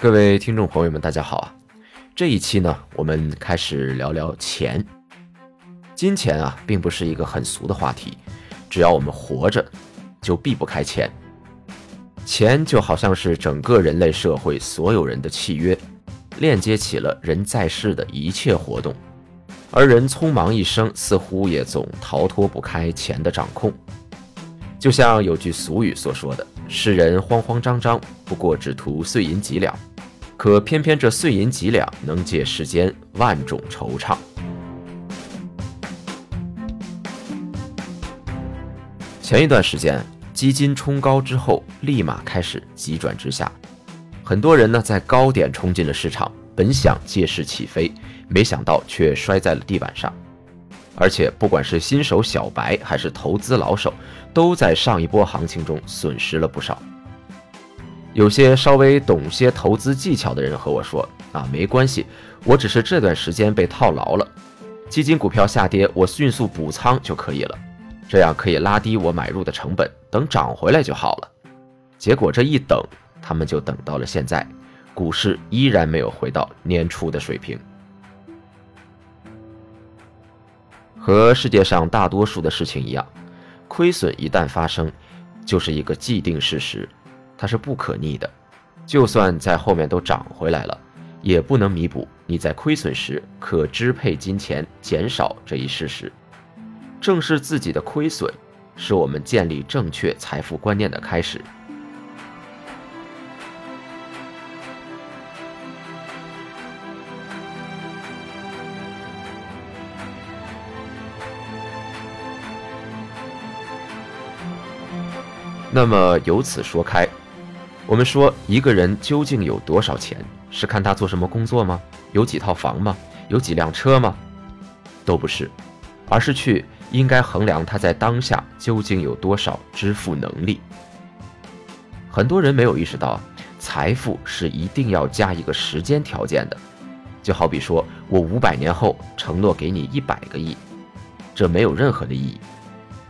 各位听众朋友们，大家好啊！这一期呢，我们开始聊聊钱。金钱啊，并不是一个很俗的话题，只要我们活着，就避不开钱。钱就好像是整个人类社会所有人的契约，链接起了人在世的一切活动，而人匆忙一生，似乎也总逃脱不开钱的掌控。就像有句俗语所说的：“世人慌慌张张，不过只图碎银几两。”可偏偏这碎银几两，能解世间万种惆怅。前一段时间，基金冲高之后，立马开始急转直下，很多人呢在高点冲进了市场，本想借势起飞，没想到却摔在了地板上。而且，不管是新手小白还是投资老手，都在上一波行情中损失了不少。有些稍微懂些投资技巧的人和我说：“啊，没关系，我只是这段时间被套牢了，基金股票下跌，我迅速补仓就可以了，这样可以拉低我买入的成本，等涨回来就好了。”结果这一等，他们就等到了现在，股市依然没有回到年初的水平。和世界上大多数的事情一样，亏损一旦发生，就是一个既定事实。它是不可逆的，就算在后面都涨回来了，也不能弥补你在亏损时可支配金钱减少这一事实。正视自己的亏损，是我们建立正确财富观念的开始。那么由此说开。我们说一个人究竟有多少钱，是看他做什么工作吗？有几套房吗？有几辆车吗？都不是，而是去应该衡量他在当下究竟有多少支付能力。很多人没有意识到，财富是一定要加一个时间条件的。就好比说我五百年后承诺给你一百个亿，这没有任何的意义。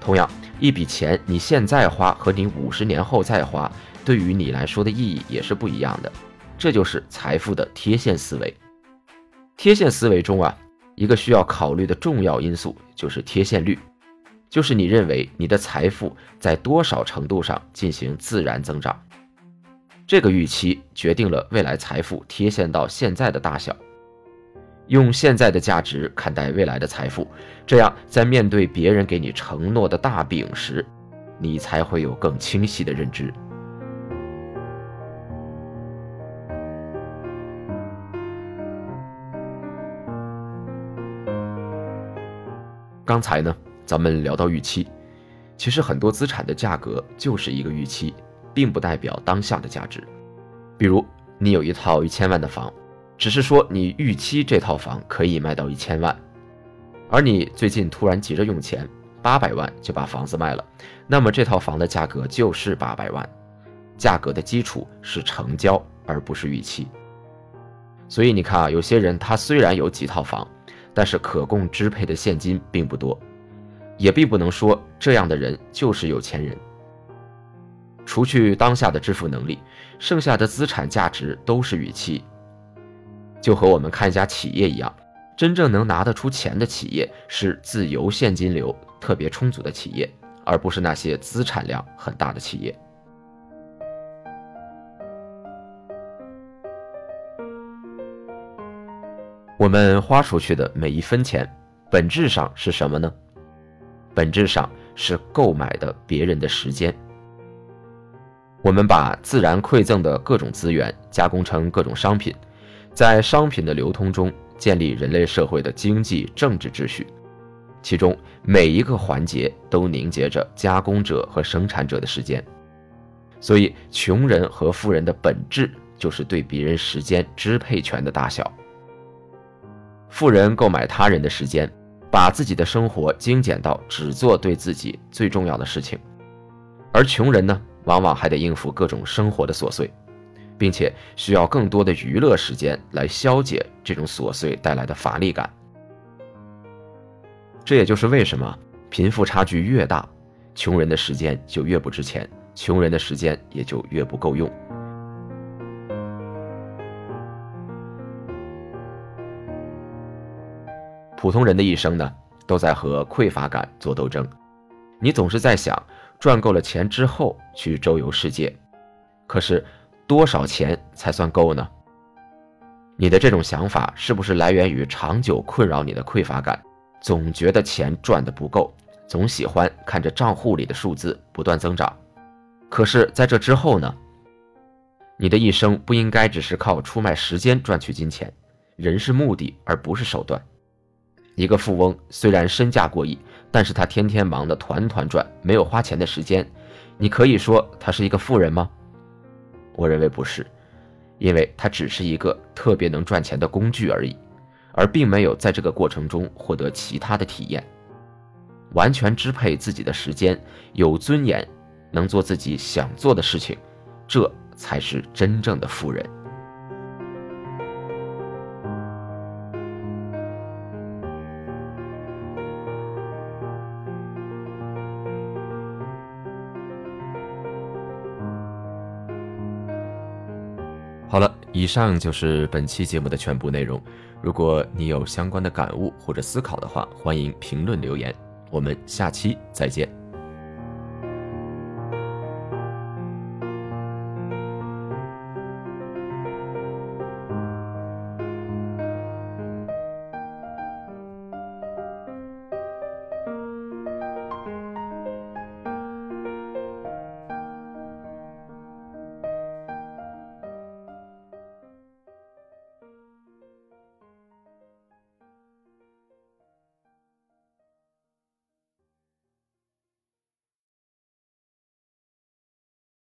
同样，一笔钱你现在花和你五十年后再花。对于你来说的意义也是不一样的，这就是财富的贴现思维。贴现思维中啊，一个需要考虑的重要因素就是贴现率，就是你认为你的财富在多少程度上进行自然增长。这个预期决定了未来财富贴现到现在的大小。用现在的价值看待未来的财富，这样在面对别人给你承诺的大饼时，你才会有更清晰的认知。刚才呢，咱们聊到预期，其实很多资产的价格就是一个预期，并不代表当下的价值。比如你有一套一千万的房，只是说你预期这套房可以卖到一千万，而你最近突然急着用钱，八百万就把房子卖了，那么这套房的价格就是八百万，价格的基础是成交而不是预期。所以你看啊，有些人他虽然有几套房。但是可供支配的现金并不多，也并不能说这样的人就是有钱人。除去当下的支付能力，剩下的资产价值都是预期。就和我们看一家企业一样，真正能拿得出钱的企业是自由现金流特别充足的企业，而不是那些资产量很大的企业。我们花出去的每一分钱，本质上是什么呢？本质上是购买的别人的时间。我们把自然馈赠的各种资源加工成各种商品，在商品的流通中建立人类社会的经济政治秩序。其中每一个环节都凝结着加工者和生产者的时间。所以，穷人和富人的本质就是对别人时间支配权的大小。富人购买他人的时间，把自己的生活精简到只做对自己最重要的事情；而穷人呢，往往还得应付各种生活的琐碎，并且需要更多的娱乐时间来消解这种琐碎带来的乏力感。这也就是为什么贫富差距越大，穷人的时间就越不值钱，穷人的时间也就越不够用。普通人的一生呢，都在和匮乏感做斗争。你总是在想赚够了钱之后去周游世界，可是多少钱才算够呢？你的这种想法是不是来源于长久困扰你的匮乏感？总觉得钱赚的不够，总喜欢看着账户里的数字不断增长。可是，在这之后呢？你的一生不应该只是靠出卖时间赚取金钱，人是目的而不是手段。一个富翁虽然身价过亿，但是他天天忙得团团转，没有花钱的时间。你可以说他是一个富人吗？我认为不是，因为它只是一个特别能赚钱的工具而已。而并没有在这个过程中获得其他的体验，完全支配自己的时间，有尊严，能做自己想做的事情，这才是真正的富人。好了，以上就是本期节目的全部内容。如果你有相关的感悟或者思考的话，欢迎评论留言。我们下期再见。